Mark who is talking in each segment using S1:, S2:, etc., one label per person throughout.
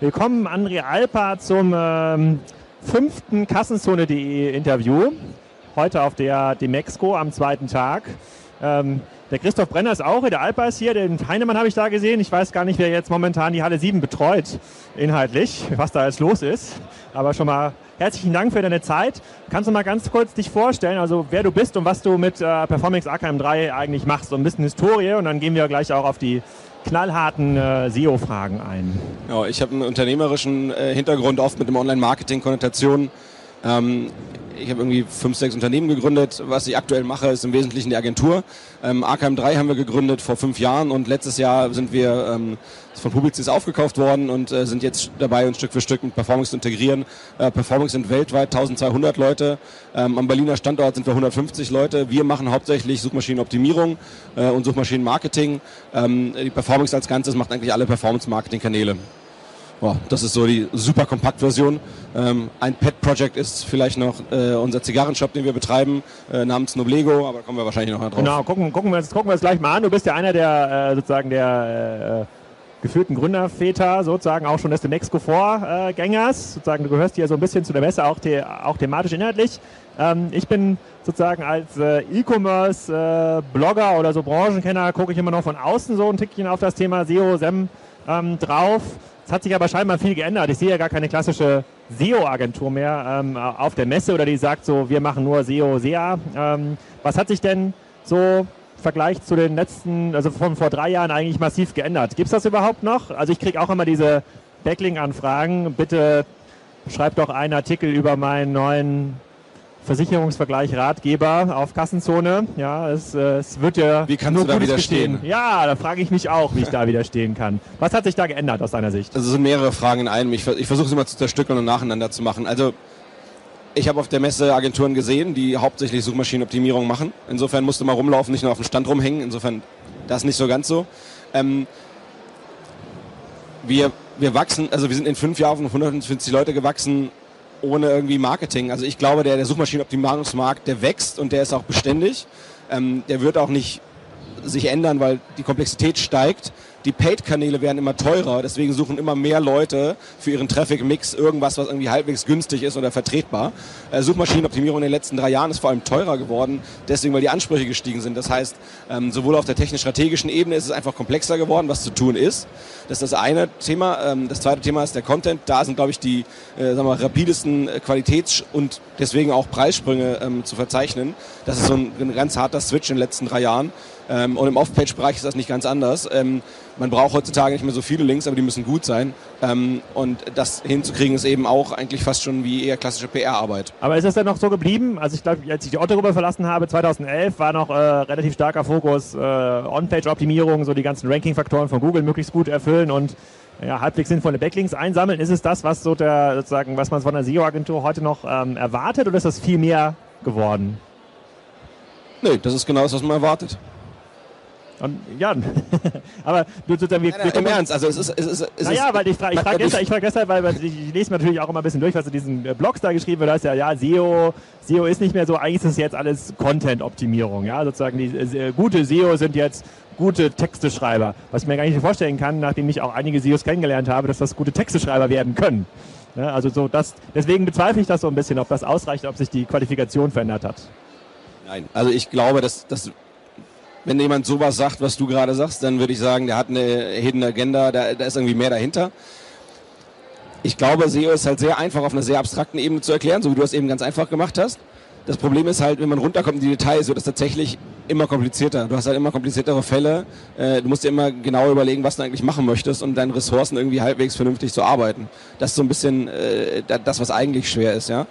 S1: Willkommen, André Alper, zum ähm, fünften Kassenzone.de Interview. Heute auf der Demexco am zweiten Tag. Ähm, der Christoph Brenner ist auch, der Alper ist hier, den Heinemann habe ich da gesehen. Ich weiß gar nicht, wer jetzt momentan die Halle 7 betreut, inhaltlich, was da jetzt los ist. Aber schon mal herzlichen Dank für deine Zeit. Kannst du mal ganz kurz dich vorstellen, also wer du bist und was du mit äh, Performance AKM 3 eigentlich machst? So ein bisschen Historie und dann gehen wir gleich auch auf die knallharten äh, SEO-Fragen ein.
S2: Ja, ich habe einen unternehmerischen äh, Hintergrund, oft mit dem Online-Marketing-Konnotation. Ähm, ich habe irgendwie fünf, sechs Unternehmen gegründet. Was ich aktuell mache, ist im Wesentlichen die Agentur. Ähm, AKM3 haben wir gegründet vor fünf Jahren und letztes Jahr sind wir ähm, von Publicis aufgekauft worden und äh, sind jetzt dabei, uns Stück für Stück mit Performance zu integrieren. Äh, Performance sind weltweit 1200 Leute. Ähm, am Berliner Standort sind wir 150 Leute. Wir machen hauptsächlich Suchmaschinenoptimierung äh, und Suchmaschinenmarketing. Ähm, die Performance als Ganzes macht eigentlich alle Performance-Marketing-Kanäle. Boah, das ist so die super Kompakt-Version. Ähm, ein Pet-Project ist vielleicht noch äh, unser Zigarrenshop, den wir betreiben, äh, namens Noblego, aber kommen wir wahrscheinlich noch drauf.
S1: Genau, gucken, gucken, wir, uns, gucken wir uns gleich mal an. Du bist ja einer der äh, sozusagen der äh, geführten Gründerväter, sozusagen auch schon des Demexco-Vorgängers. sozusagen, du gehörst hier so ein bisschen zu der Messe, auch, the auch thematisch inhaltlich. Ähm, ich bin sozusagen als äh, E-Commerce-Blogger oder so Branchenkenner, gucke ich immer noch von außen so ein Tickchen auf das Thema SEO, SEM ähm, drauf. Es hat sich aber scheinbar viel geändert. Ich sehe ja gar keine klassische SEO-Agentur mehr ähm, auf der Messe oder die sagt so, wir machen nur SEO, SEA. Ähm, was hat sich denn so im Vergleich zu den letzten, also von vor drei Jahren eigentlich massiv geändert? Gibt es das überhaupt noch? Also ich kriege auch immer diese Backlink-Anfragen. Bitte schreib doch einen Artikel über meinen neuen Versicherungsvergleich Ratgeber auf Kassenzone. Ja, es, äh, es wird ja
S2: wie kannst nur du da widerstehen?
S1: Gestehen. Ja, da frage ich mich auch, wie ich da widerstehen kann. Was hat sich da geändert aus deiner Sicht?
S2: Also es sind mehrere Fragen in einem. Ich, ich versuche es immer zu zerstückeln und nacheinander zu machen. Also ich habe auf der Messe Agenturen gesehen, die hauptsächlich Suchmaschinenoptimierung machen. Insofern musste man rumlaufen, nicht nur auf dem Stand rumhängen. Insofern das nicht so ganz so. Ähm, wir, wir wachsen, also wir sind in fünf Jahren von 150 Leute gewachsen ohne irgendwie Marketing. Also ich glaube, der, der Suchmaschinenoptimierungsmarkt, der wächst und der ist auch beständig. Ähm, der wird auch nicht sich ändern, weil die Komplexität steigt die Paid-Kanäle werden immer teurer, deswegen suchen immer mehr Leute für ihren Traffic-Mix irgendwas, was irgendwie halbwegs günstig ist oder vertretbar. Äh, Suchmaschinenoptimierung in den letzten drei Jahren ist vor allem teurer geworden, deswegen weil die Ansprüche gestiegen sind. Das heißt, ähm, sowohl auf der technisch-strategischen Ebene ist es einfach komplexer geworden, was zu tun ist. Das ist das eine Thema. Ähm, das zweite Thema ist der Content. Da sind, glaube ich, die äh, sagen wir, rapidesten Qualitäts- und deswegen auch Preissprünge ähm, zu verzeichnen. Das ist so ein, ein ganz harter Switch in den letzten drei Jahren. Ähm, und im Off-Page-Bereich ist das nicht ganz anders. Ähm, man braucht heutzutage nicht mehr so viele Links, aber die müssen gut sein. Ähm, und das hinzukriegen ist eben auch eigentlich fast schon wie eher klassische PR-Arbeit.
S1: Aber ist das denn noch so geblieben? Also ich glaube, als ich die Otto-Gruppe verlassen habe, 2011, war noch äh, relativ starker Fokus äh, On-Page-Optimierung, so die ganzen Ranking-Faktoren von Google möglichst gut erfüllen und ja, halbwegs sinnvolle Backlinks einsammeln. Ist es das, was so der sozusagen, was man von der SEO-Agentur heute noch ähm, erwartet, oder ist das viel mehr geworden?
S2: Nee, das ist genau das, was man erwartet.
S1: Und, ja, aber du sozusagen, wir,
S2: nein, nein, wir im Ernst, also es ist, es ist, es
S1: naja, weil ich frage ich frag deshalb, ich frag deshalb, weil ich, ich lese mir natürlich auch immer ein bisschen durch, was in diesen äh, Blogs da geschrieben wird, da ist ja, ja, SEO, SEO ist nicht mehr so, eigentlich ist es jetzt alles Content-Optimierung, ja, sozusagen die äh, gute SEO sind jetzt gute Texteschreiber, was ich mir gar nicht vorstellen kann, nachdem ich auch einige SEOs kennengelernt habe, dass das gute Texteschreiber werden können. Ja, also so das, deswegen bezweifle ich das so ein bisschen, ob das ausreicht, ob sich die Qualifikation verändert hat.
S2: Nein, also ich glaube, dass, dass wenn jemand sowas sagt, was du gerade sagst, dann würde ich sagen, der hat eine Hidden Agenda, da, da ist irgendwie mehr dahinter. Ich glaube, SEO ist halt sehr einfach auf einer sehr abstrakten Ebene zu erklären, so wie du es eben ganz einfach gemacht hast. Das Problem ist halt, wenn man runterkommt in die Details, wird es tatsächlich immer komplizierter. Du hast halt immer kompliziertere Fälle. Äh, du musst dir immer genau überlegen, was du eigentlich machen möchtest und deine Ressourcen irgendwie halbwegs vernünftig zu arbeiten. Das ist so ein bisschen äh, das, was eigentlich schwer ist. Ja.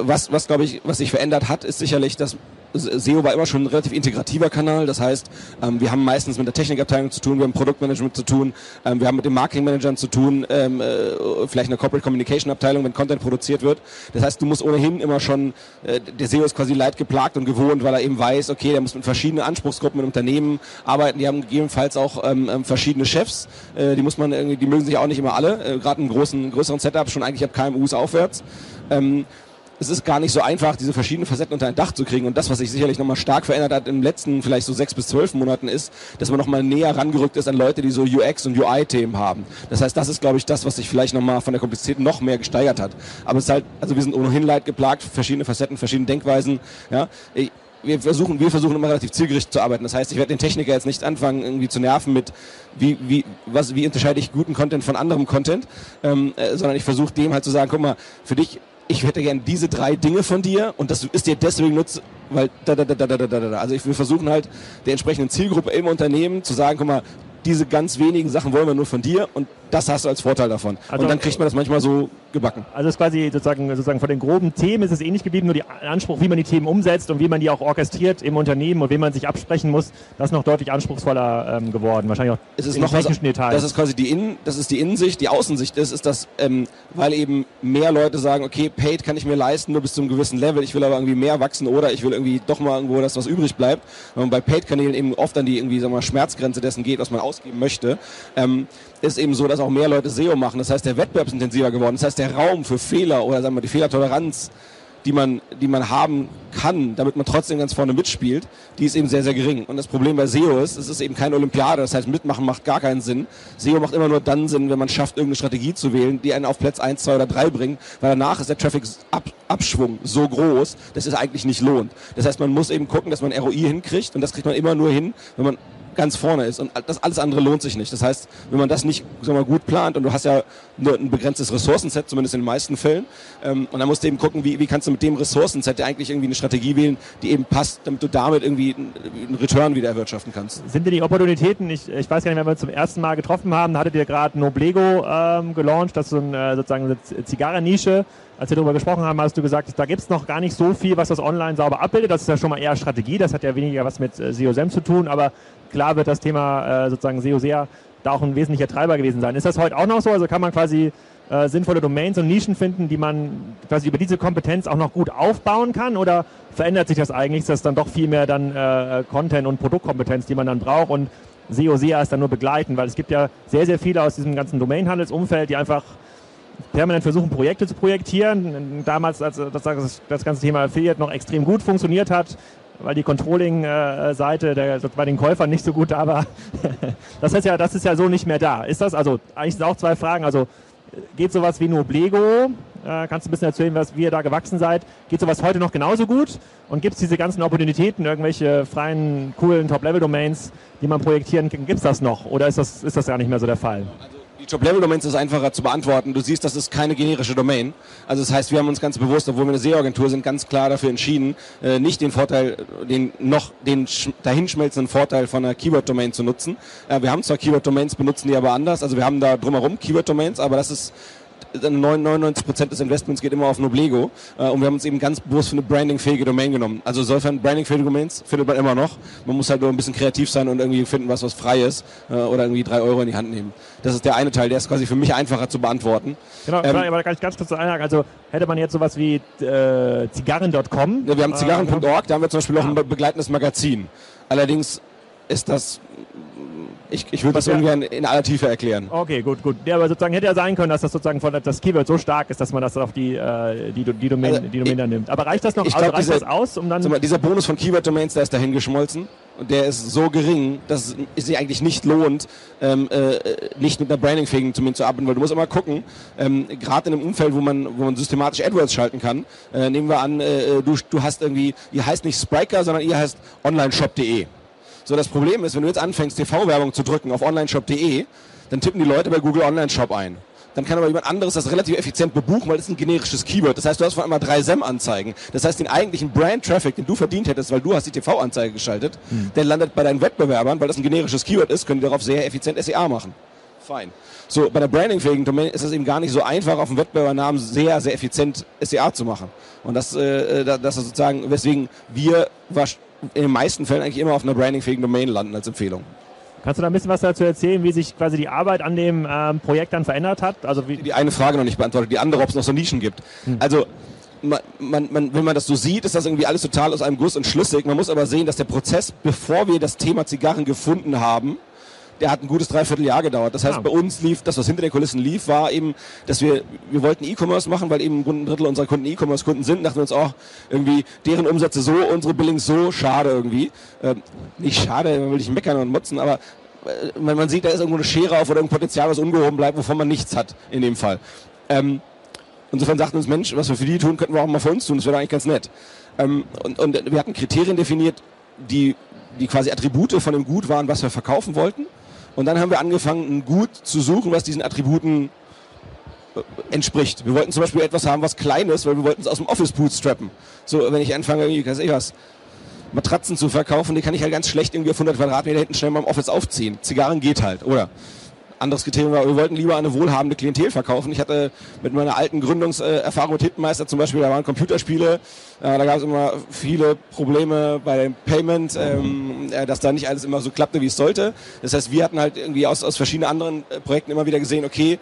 S2: Was, was glaube ich, was sich verändert hat, ist sicherlich, dass SEO war immer schon ein relativ integrativer Kanal. Das heißt, ähm, wir haben meistens mit der Technikabteilung zu tun, wir haben Produktmanagement zu tun, ähm, wir haben mit den Marketingmanagern zu tun, ähm, äh, vielleicht eine Corporate Communication Abteilung, wenn Content produziert wird. Das heißt, du musst ohnehin immer schon, äh, der SEO ist quasi leidgeplagt und gewohnt, weil er eben weiß, okay, der muss mit verschiedenen Anspruchsgruppen in Unternehmen arbeiten. Die haben gegebenenfalls auch verschiedene Chefs. Äh, die muss man irgendwie, die mögen sich auch nicht immer alle. Gerade in großen, größeren Setups schon eigentlich ab KMUs aufwärts. Es ist gar nicht so einfach, diese verschiedenen Facetten unter ein Dach zu kriegen. Und das, was sich sicherlich nochmal stark verändert hat in den letzten vielleicht so sechs bis zwölf Monaten, ist, dass man nochmal näher rangerückt ist an Leute, die so UX und UI-Themen haben. Das heißt, das ist, glaube ich, das, was sich vielleicht nochmal von der Komplexität noch mehr gesteigert hat. Aber es ist halt, also wir sind ohnehin leidgeplagt, verschiedene Facetten, verschiedene Denkweisen. Ja, wir versuchen, wir versuchen immer relativ zielgerichtet zu arbeiten. Das heißt, ich werde den Techniker jetzt nicht anfangen, irgendwie zu nerven mit, wie, wie, was, wie unterscheide ich guten Content von anderem Content, ähm, äh, sondern ich versuche dem halt zu sagen, guck mal, für dich ich hätte gern diese drei Dinge von dir und das ist dir deswegen nutzt, weil da, da, da, da, da, da, da. Also ich, wir versuchen halt der entsprechenden Zielgruppe im Unternehmen zu sagen, guck mal, diese ganz wenigen Sachen wollen wir nur von dir und das hast du als Vorteil davon. Also, und dann kriegt man das manchmal so gebacken.
S1: Also es ist quasi sozusagen, sozusagen von den groben Themen ist es ähnlich geblieben, nur der Anspruch, wie man die Themen umsetzt und wie man die auch orchestriert im Unternehmen und wie man sich absprechen muss, das ist noch deutlich anspruchsvoller ähm, geworden. Wahrscheinlich auch
S2: es ist noch technischen was, Details. Das ist quasi die Innen, das ist die Innensicht, die Außensicht ist, ist das, ähm, weil eben mehr Leute sagen, okay, Paid kann ich mir leisten, nur bis zu einem gewissen Level, ich will aber irgendwie mehr wachsen oder ich will irgendwie doch mal irgendwo das, was übrig bleibt. Man bei Paid-Kanälen eben oft an die irgendwie, sagen wir mal, Schmerzgrenze dessen geht, was man ausgeben möchte, ähm, ist eben so, dass auch mehr Leute SEO machen. Das heißt, der Wettbewerb ist intensiver geworden. Das heißt, der Raum für Fehler oder sagen wir die Fehlertoleranz, die man, die man haben kann, damit man trotzdem ganz vorne mitspielt, die ist eben sehr, sehr gering. Und das Problem bei SEO ist, es ist eben keine Olympiade. Das heißt, mitmachen macht gar keinen Sinn. SEO macht immer nur dann Sinn, wenn man schafft, irgendeine Strategie zu wählen, die einen auf Platz 1, 2 oder 3 bringt, weil danach ist der Traffic-Abschwung so groß, dass es eigentlich nicht lohnt. Das heißt, man muss eben gucken, dass man ROI hinkriegt und das kriegt man immer nur hin, wenn man ganz vorne ist. Und das alles andere lohnt sich nicht. Das heißt, wenn man das nicht sag mal, gut plant und du hast ja nur ein begrenztes Ressourcenset, zumindest in den meisten Fällen, ähm, und dann musst du eben gucken, wie, wie kannst du mit dem Ressourcenset eigentlich irgendwie eine Strategie wählen, die eben passt, damit du damit irgendwie einen Return wieder erwirtschaften kannst.
S1: Sind denn die Opportunitäten, ich, ich weiß gar nicht, wenn wir uns zum ersten Mal getroffen haben, hattet ihr gerade Noblego ähm, gelauncht, das ist so ein, äh, sozusagen eine Zigarrennische, als wir darüber gesprochen haben, hast du gesagt, da gibt es noch gar nicht so viel, was das online sauber abbildet. Das ist ja schon mal eher Strategie, das hat ja weniger was mit äh, SEO-SEM zu tun, aber klar wird das Thema äh, sozusagen SEO sehr da auch ein wesentlicher Treiber gewesen sein. Ist das heute auch noch so? Also kann man quasi äh, sinnvolle Domains und Nischen finden, die man quasi über diese Kompetenz auch noch gut aufbauen kann? Oder verändert sich das eigentlich? Ist das dann doch viel mehr dann äh, Content- und Produktkompetenz, die man dann braucht und SEO, SEA ist dann nur begleiten? Weil es gibt ja sehr, sehr viele aus diesem ganzen Domainhandelsumfeld, die einfach permanent versuchen, Projekte zu projektieren. Damals, als das, das ganze Thema Affiliate noch extrem gut funktioniert hat, weil die Controlling-Seite der, bei den Käufern nicht so gut da war. das heißt ja, das ist ja so nicht mehr da. Ist das, also eigentlich sind auch zwei Fragen, also geht sowas wie Noblego, äh, kannst du ein bisschen erzählen, was, wie ihr da gewachsen seid, geht sowas heute noch genauso gut und gibt es diese ganzen Opportunitäten, irgendwelche freien, coolen Top-Level-Domains, die man projektieren kann, gibt es das noch oder ist das, ist das gar nicht mehr so der Fall?
S2: Also Top-Level-Domains ist einfacher zu beantworten. Du siehst, das ist keine generische Domain. Also das heißt, wir haben uns ganz bewusst, obwohl wir eine SEO-Agentur sind, ganz klar dafür entschieden, äh, nicht den Vorteil, den noch den dahinschmelzenden Vorteil von einer Keyword-Domain zu nutzen. Äh, wir haben zwar Keyword-Domains, benutzen die aber anders. Also wir haben da drumherum Keyword-Domains, aber das ist 99 Prozent des Investments geht immer auf Noblego äh, und wir haben uns eben ganz bewusst für eine brandingfähige Domain genommen. Also insofern brandingfähige Domains findet man immer noch. Man muss halt nur ein bisschen kreativ sein und irgendwie finden, was was frei ist äh, oder irgendwie drei Euro in die Hand nehmen. Das ist der eine Teil, der ist quasi für mich einfacher zu beantworten.
S1: Genau, ähm, aber da kann ich ganz kurz einhaken. Also hätte man jetzt sowas wie äh, zigarren.com.
S2: Ja, wir haben zigarren.org, da haben wir zum Beispiel auch ein begleitendes Magazin. Allerdings ist das ich, ich würde das ja. ungern in aller Tiefe erklären.
S1: Okay, gut, gut. Ja, aber sozusagen hätte ja sein können, dass das sozusagen von das Keyword so stark ist, dass man das auf die, äh, die, die, Domain, also, die Domain dann nimmt. Aber reicht das noch
S2: ich
S1: aus?
S2: Glaub,
S1: reicht
S2: dieser, das aus, um dann. Mal, dieser Bonus von Keyword-Domains, der ist dahin geschmolzen. Und der ist so gering, dass es sich eigentlich nicht lohnt, ähm, äh, nicht mit einer brandingfähigen Domain zu arbeiten, weil du musst immer gucken, ähm, gerade in einem Umfeld, wo man, wo man systematisch AdWords schalten kann, äh, nehmen wir an, äh, du, du hast irgendwie, ihr heißt nicht Spriker, sondern ihr heißt onlineshop.de. So, das Problem ist, wenn du jetzt anfängst, TV-Werbung zu drücken auf onlineshop.de, dann tippen die Leute bei Google Online-Shop ein. Dann kann aber jemand anderes das relativ effizient bebuchen, weil das ist ein generisches Keyword. Das heißt, du hast vor allem drei SEM-Anzeigen. Das heißt, den eigentlichen Brand-Traffic, den du verdient hättest, weil du hast die TV-Anzeige geschaltet, mhm. der landet bei deinen Wettbewerbern, weil das ein generisches Keyword ist, können die darauf sehr effizient SEA machen. Fein. So, bei der brandingfähigen Domain ist es eben gar nicht so einfach, auf dem Wettbewerbernamen sehr, sehr effizient SEA zu machen. Und das, äh, das ist sozusagen, weswegen wir in den meisten Fällen eigentlich immer auf einer brandingfähigen Domain landen als Empfehlung.
S1: Kannst du da ein bisschen was dazu erzählen, wie sich quasi die Arbeit an dem ähm, Projekt dann verändert hat? Also wie
S2: die eine Frage noch nicht beantwortet, die andere, ob es noch so Nischen gibt. Hm. Also man, man, man, wenn man das so sieht, ist das irgendwie alles total aus einem Guss und schlüssig. Man muss aber sehen, dass der Prozess, bevor wir das Thema Zigarren gefunden haben, der hat ein gutes Dreivierteljahr gedauert. Das heißt, ja. bei uns lief, das was hinter den Kulissen lief, war eben, dass wir, wir wollten E-Commerce machen, weil eben ein Drittel unserer Kunden E-Commerce-Kunden sind, dachten wir uns auch, irgendwie deren Umsätze so, unsere Billings so, schade irgendwie. Ähm, nicht schade, man will nicht meckern und motzen, aber äh, man, man sieht, da ist irgendwo eine Schere auf oder ein Potenzial, was ungehoben bleibt, wovon man nichts hat in dem Fall. Ähm, insofern sagten uns, Mensch, was wir für die tun, könnten wir auch mal für uns tun, das wäre eigentlich ganz nett. Ähm, und, und wir hatten Kriterien definiert, die, die quasi Attribute von dem Gut waren, was wir verkaufen wollten. Und dann haben wir angefangen, ein Gut zu suchen, was diesen Attributen äh, entspricht. Wir wollten zum Beispiel etwas haben, was klein ist, weil wir wollten es aus dem Office bootstrappen. So, wenn ich anfange, irgendwie, weiß ich was, Matratzen zu verkaufen, die kann ich halt ganz schlecht irgendwie auf 100 Quadratmeter hinten schnell mal im Office aufziehen. Zigarren geht halt, oder? Anderes Kriterium war, wir wollten lieber eine wohlhabende Klientel verkaufen. Ich hatte mit meiner alten Gründungserfahrung mit Hitmeister zum Beispiel, da waren Computerspiele, äh, da gab es immer viele Probleme bei dem Payment, ähm, äh, dass da nicht alles immer so klappte, wie es sollte. Das heißt, wir hatten halt irgendwie aus, aus verschiedenen anderen äh, Projekten immer wieder gesehen, okay,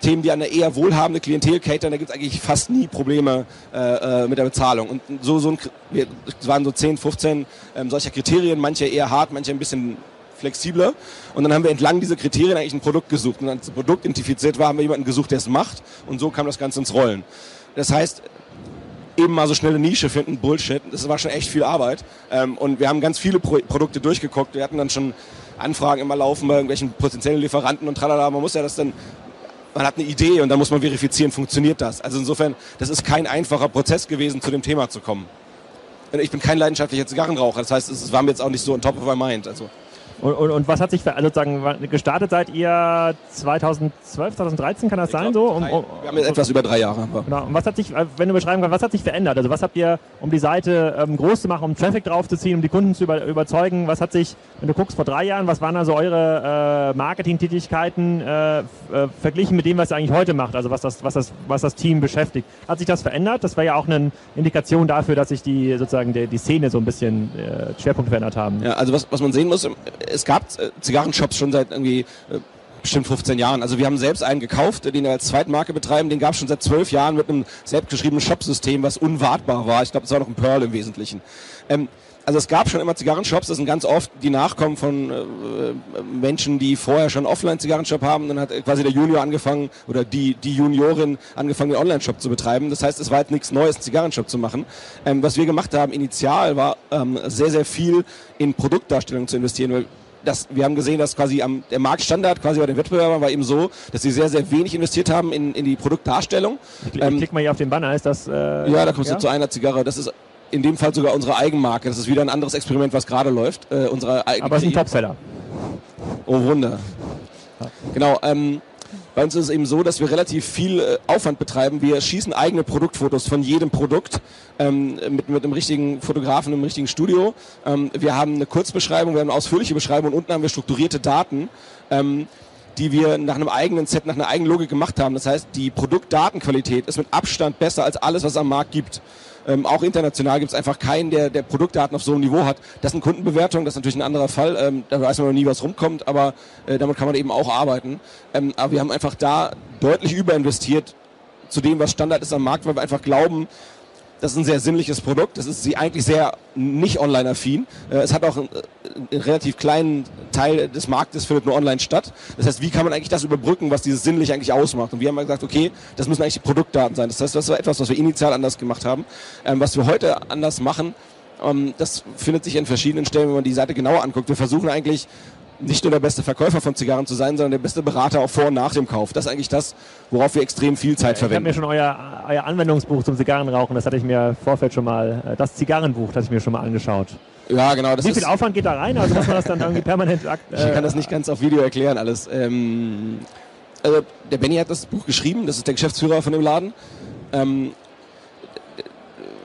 S2: Themen, die an eine eher wohlhabende Klientel catern, da gibt es eigentlich fast nie Probleme äh, mit der Bezahlung. Und so, so ein, es waren so 10, 15 ähm, solcher Kriterien, manche eher hart, manche ein bisschen flexibler. Und dann haben wir entlang dieser Kriterien eigentlich ein Produkt gesucht. Und als das Produkt identifiziert war, haben wir jemanden gesucht, der es macht. Und so kam das Ganze ins Rollen. Das heißt, eben mal so schnelle Nische finden, Bullshit. Das war schon echt viel Arbeit. Ähm, und wir haben ganz viele Pro Produkte durchgeguckt. Wir hatten dann schon Anfragen immer laufen bei irgendwelchen potenziellen Lieferanten und tralala. Man muss ja das dann man hat eine Idee und dann muss man verifizieren, funktioniert das. Also insofern, das ist kein einfacher Prozess gewesen, zu dem Thema zu kommen. Ich bin kein leidenschaftlicher Zigarrenraucher, das heißt, es war mir jetzt auch nicht so on top of my mind. Also
S1: und, und, und, was hat sich also sozusagen gestartet seid ihr 2012, 2013 kann das ich sein glaub,
S2: so? Um, um, wir haben jetzt etwas über drei Jahre.
S1: Genau. Und was hat sich, wenn du beschreiben kannst, was hat sich verändert? Also was habt ihr, um die Seite ähm, groß zu machen, um Traffic draufzuziehen, um die Kunden zu über, überzeugen? Was hat sich, wenn du guckst vor drei Jahren, was waren also eure äh, Marketingtätigkeiten äh, äh, verglichen mit dem, was ihr eigentlich heute macht? Also was das, was das, was das Team beschäftigt? Hat sich das verändert? Das wäre ja auch eine Indikation dafür, dass sich die sozusagen die, die Szene so ein bisschen äh, Schwerpunkt verändert haben.
S2: Ja, also was, was man sehen muss, es gab äh, Zigarrenshops schon seit irgendwie äh, bestimmt 15 Jahren. Also wir haben selbst einen gekauft, den wir als Zweitmarke betreiben. Den gab es schon seit zwölf Jahren mit einem selbstgeschriebenen Shopsystem, was unwartbar war. Ich glaube, das war noch ein Pearl im Wesentlichen. Ähm, also es gab schon immer Zigarrenshops, das sind ganz oft die Nachkommen von äh, Menschen, die vorher schon Offline-Zigarrenshop haben. Dann hat quasi der Junior angefangen oder die, die Juniorin angefangen, den Online-Shop zu betreiben. Das heißt, es war jetzt nichts Neues, einen Zigarrenshop zu machen. Ähm, was wir gemacht haben initial war ähm, sehr, sehr viel in Produktdarstellung zu investieren, weil das, wir haben gesehen, dass quasi am, der Marktstandard quasi bei den Wettbewerbern war eben so, dass sie sehr, sehr wenig investiert haben in, in die Produktdarstellung.
S1: Ich, ich ähm, klick mal hier auf den Banner, ist das...
S2: Äh, ja, da kommst ja? du zu einer Zigarre. Das ist in dem Fall sogar unsere Eigenmarke. Das ist wieder ein anderes Experiment, was gerade läuft. Äh, unsere
S1: Aber es ist ein Topseller.
S2: Oh Wunder. Genau. Ähm, bei uns ist es eben so, dass wir relativ viel äh, Aufwand betreiben. Wir schießen eigene Produktfotos von jedem Produkt ähm, mit, mit einem richtigen Fotografen im richtigen Studio. Ähm, wir haben eine Kurzbeschreibung, wir haben eine ausführliche Beschreibung und unten haben wir strukturierte Daten. Ähm, die wir nach einem eigenen Set, nach einer eigenen Logik gemacht haben. Das heißt, die Produktdatenqualität ist mit Abstand besser als alles, was es am Markt gibt. Ähm, auch international gibt es einfach keinen, der, der Produktdaten auf so einem Niveau hat. Das sind Kundenbewertungen, das ist natürlich ein anderer Fall. Ähm, da weiß man noch nie, was rumkommt, aber äh, damit kann man eben auch arbeiten. Ähm, aber wir haben einfach da deutlich überinvestiert zu dem, was Standard ist am Markt, weil wir einfach glauben, das ist ein sehr sinnliches Produkt. Das ist sie eigentlich sehr nicht online-affin. Äh, es hat auch einen, einen, relativ kleinen Teil des Marktes findet nur online statt. Das heißt, wie kann man eigentlich das überbrücken, was dieses sinnlich eigentlich ausmacht? Und wir haben gesagt, okay, das müssen eigentlich die Produktdaten sein. Das heißt, das war etwas, was wir initial anders gemacht haben. Ähm, was wir heute anders machen, ähm, das findet sich in verschiedenen Stellen, wenn man die Seite genauer anguckt. Wir versuchen eigentlich nicht nur der beste Verkäufer von Zigarren zu sein, sondern der beste Berater auch vor und nach dem Kauf. Das ist eigentlich das, worauf wir extrem viel Zeit
S1: ich
S2: verwenden.
S1: Ich habe mir schon euer, euer Anwendungsbuch zum Zigarrenrauchen, das hatte ich mir im Vorfeld schon mal, äh, das Zigarrenbuch, das ich mir schon mal angeschaut.
S2: Ja, genau.
S1: Wie viel Aufwand geht da rein? Also muss man das dann irgendwie permanent... Äh,
S2: ich kann das nicht ganz auf Video erklären alles. Ähm, also der Benny hat das Buch geschrieben, das ist der Geschäftsführer von dem Laden. Ähm,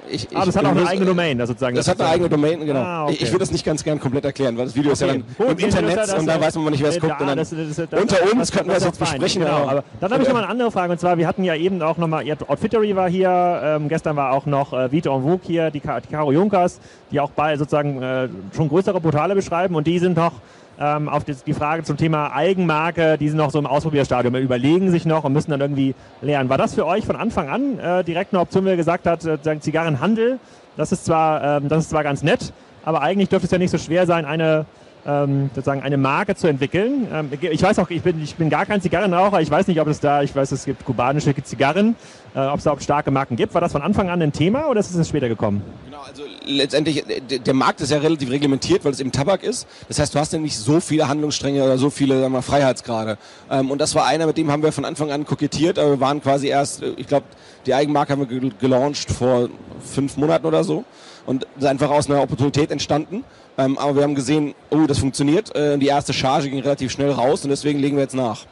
S1: ich, ah, das hat auch eine eigene Domain,
S2: das
S1: sozusagen.
S2: Das, das hat eine eigene Domain, genau. Ah, okay. Ich, ich würde das nicht ganz gern komplett erklären, weil das Video okay. ist ja dann Gut, im Internet das, und da weiß man nicht, wer es guckt. Ja, das, unter uns könnten wir das jetzt besprechen.
S1: Genau, aber dann habe ich noch mal eine andere Frage und zwar, wir hatten ja eben auch noch mal, Outfittery war hier, ähm, gestern war auch noch äh, Vito und Vogue hier, die, die Caro Junkers, die auch bei sozusagen äh, schon größere Portale beschreiben und die sind noch ähm, auf die Frage zum Thema Eigenmarke, die sind noch so im Ausprobierstadium, überlegen sich noch und müssen dann irgendwie lernen. War das für euch von Anfang an äh, direkt eine Option, wie ihr gesagt habt, äh, Zigarrenhandel? Das ist zwar, ähm, das ist zwar ganz nett, aber eigentlich dürfte es ja nicht so schwer sein, eine ähm, sozusagen eine Marke zu entwickeln. Ähm, ich weiß auch, ich bin, ich bin gar kein Zigarrenraucher. Ich weiß nicht, ob es da, ich weiß, es gibt kubanische Zigarren, äh, ob es da auch starke Marken gibt. War das von Anfang an ein Thema oder ist es später gekommen?
S2: Genau, also letztendlich, der Markt ist ja relativ reglementiert, weil es eben Tabak ist. Das heißt, du hast ja nicht so viele Handlungsstränge oder so viele sagen wir, Freiheitsgrade. Ähm, und das war einer, mit dem haben wir von Anfang an kokettiert, aber wir waren quasi erst, äh, ich glaube, die Eigenmarke haben wir gelauncht vor fünf Monaten oder so. Und ist einfach aus einer Opportunität entstanden. Ähm, aber wir haben gesehen, oh, das funktioniert. Äh, die erste Charge ging relativ schnell raus und deswegen legen wir jetzt nach.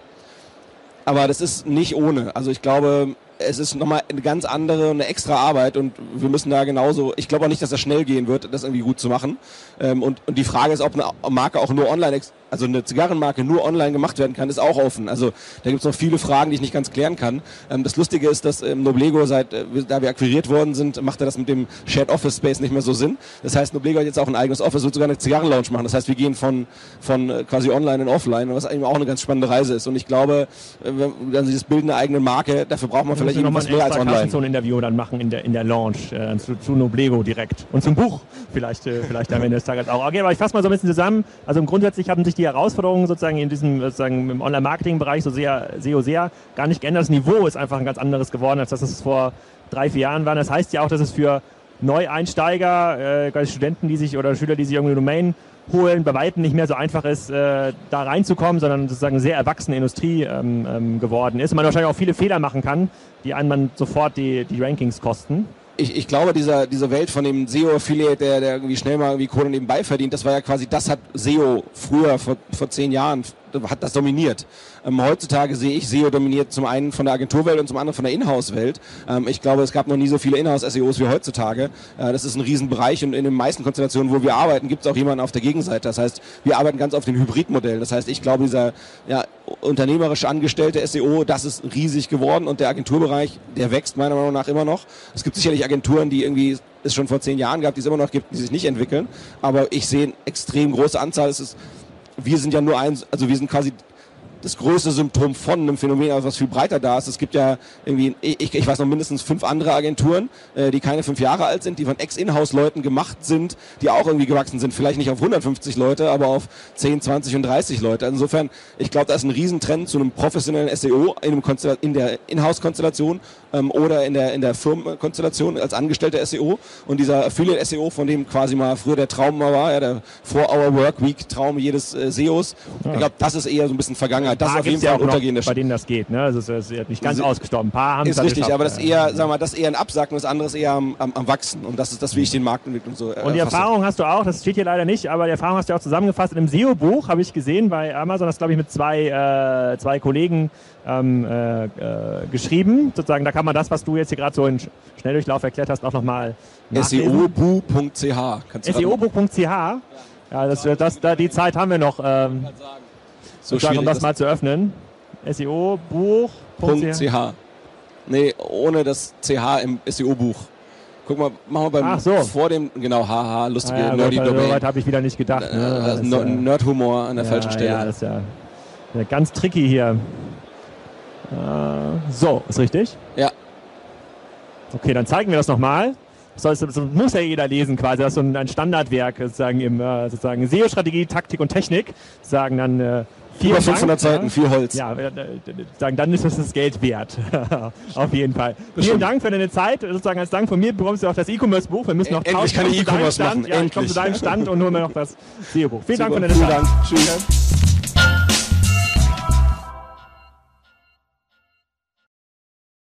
S2: Aber das ist nicht ohne. Also ich glaube, es ist nochmal eine ganz andere, eine extra Arbeit und wir müssen da genauso, ich glaube auch nicht, dass das schnell gehen wird, das irgendwie gut zu machen. Ähm, und, und die Frage ist, ob eine Marke auch nur online, also eine Zigarrenmarke nur online gemacht werden kann, ist auch offen. Also da gibt es noch viele Fragen, die ich nicht ganz klären kann. Ähm, das Lustige ist, dass ähm, Noblego, seit äh, da wir akquiriert worden sind, macht er das mit dem Shared Office Space nicht mehr so Sinn. Das heißt, Noblego hat jetzt auch ein eigenes Office, wird sogar eine Zigarrenlounge machen. Das heißt, wir gehen von, von äh, quasi online in offline, was eigentlich auch eine ganz spannende Reise ist. Und ich glaube, äh, wenn Sie das Bild einer eigenen Marke, dafür braucht man vielleicht irgendwas mehr als online.
S1: so ein Interview dann machen in der, in der Launch äh, zu, zu Noblego direkt. Und zum Buch vielleicht, äh, vielleicht am Ende des Tages auch. Okay, aber ich fasse mal so ein bisschen zusammen. Also grundsätzlich haben sich die Herausforderungen sozusagen in diesem sozusagen im Online-Marketing-Bereich so sehr, SEO sehr gar nicht geändert. Das Niveau ist einfach ein ganz anderes geworden, als das es vor drei, vier Jahren war. Das heißt ja auch, dass es für Neueinsteiger, äh, Studenten, die sich oder Schüler, die sich irgendeine Domain holen, bei weitem nicht mehr so einfach ist, äh, da reinzukommen, sondern sozusagen sehr erwachsene Industrie ähm, ähm, geworden ist. Und man wahrscheinlich auch viele Fehler machen kann, die einem dann sofort die, die Rankings kosten
S2: ich, ich glaube, dieser, diese Welt von dem SEO-Affiliate, der, der irgendwie schnell mal irgendwie Kohle nebenbei verdient, das war ja quasi, das hat SEO früher, vor, vor zehn Jahren, hat das dominiert. Ähm, heutzutage sehe ich SEO dominiert zum einen von der Agenturwelt und zum anderen von der Inhouse-Welt. Ähm, ich glaube, es gab noch nie so viele Inhouse-SEOs wie heutzutage. Äh, das ist ein Riesenbereich und in den meisten Konstellationen, wo wir arbeiten, gibt es auch jemanden auf der Gegenseite. Das heißt, wir arbeiten ganz auf dem Hybridmodell. Das heißt, ich glaube, dieser ja, unternehmerisch angestellte SEO, das ist riesig geworden und der Agenturbereich, der wächst meiner Meinung nach immer noch. Es gibt sicherlich Agenturen, die irgendwie es schon vor zehn Jahren gab, die es immer noch gibt, die sich nicht entwickeln. Aber ich sehe eine extrem große Anzahl. Es ist, wir sind ja nur ein, also wir sind quasi das größte Symptom von einem Phänomen, was viel breiter da ist. Es gibt ja irgendwie, ich, ich weiß noch mindestens fünf andere Agenturen, äh, die keine fünf Jahre alt sind, die von Ex-Inhouse-Leuten gemacht sind, die auch irgendwie gewachsen sind. Vielleicht nicht auf 150 Leute, aber auf 10, 20 und 30 Leute. Insofern, ich glaube, da ist ein Riesentrend zu einem professionellen SEO in, einem in der Inhouse-Konstellation ähm, oder in der, in der Firmenkonstellation als angestellter SEO. Und dieser Affiliate-SEO, von dem quasi mal früher der Traum war, ja, der 4-Hour-Work-Week-Traum jedes äh, SEOs, ja. ich glaube, das ist eher so ein bisschen Vergangenheit. Das ist auf jeden Fall ja
S1: untergehende Bei denen das geht, ne? Also es ist nicht ganz ausgestorben. Ein paar
S2: haben Ist richtig, aber das ist eher, sagen wir, das ist eher ein Absacken, das andere ist eher am, am, am Wachsen. Und das ist das, wie ich den Marktentwicklung so
S1: äh, Und die Erfahrung hast du auch, das steht hier leider nicht, aber die Erfahrung hast du auch zusammengefasst in einem SEO-Buch, habe ich gesehen bei Amazon, das glaube ich mit zwei, äh, zwei Kollegen ähm, äh, äh, geschrieben. Sozusagen, da kann man das, was du jetzt hier gerade so in Schnelldurchlauf erklärt hast, auch nochmal
S2: SEObuch.ch
S1: SEObuch.ch ja, das, das, da, die Zeit haben wir noch. Ähm, so sagen, um das, das mal zu öffnen. SEO-Buch.ch.
S2: Nee, ohne das CH im SEO-Buch. Guck mal, machen wir beim
S1: Ach so.
S2: vor dem, genau, haha, lustige ah, ja,
S1: nerdy Domain. So weit habe ich wieder nicht gedacht. Ne?
S2: Äh, äh, Nerd-Humor an der
S1: ja,
S2: falschen Stelle.
S1: Ja, das ist ja, ja ganz tricky hier. Äh, so, ist richtig?
S2: Ja.
S1: Okay, dann zeigen wir das nochmal. Das, das muss ja jeder lesen quasi. Das ist so ein Standardwerk sozusagen im äh, sozusagen SEO-Strategie, Taktik und Technik. Sagen dann äh,
S2: Über 500 Dank, Seiten, viel Holz.
S1: Ja, sagen, dann ist es das Geld wert. Auf jeden Fall. Bestimmt. Vielen Dank für deine Zeit. Sozusagen als Dank von mir bekommst du auch das E-Commerce-Buch. Wir müssen noch
S2: Endlich kann ich E-Commerce machen.
S1: Ja, ich komme zu deinem Stand und hole mir noch das SEO-Buch. Vielen Super. Dank für deine Vielen Zeit. Dank. Tschüss.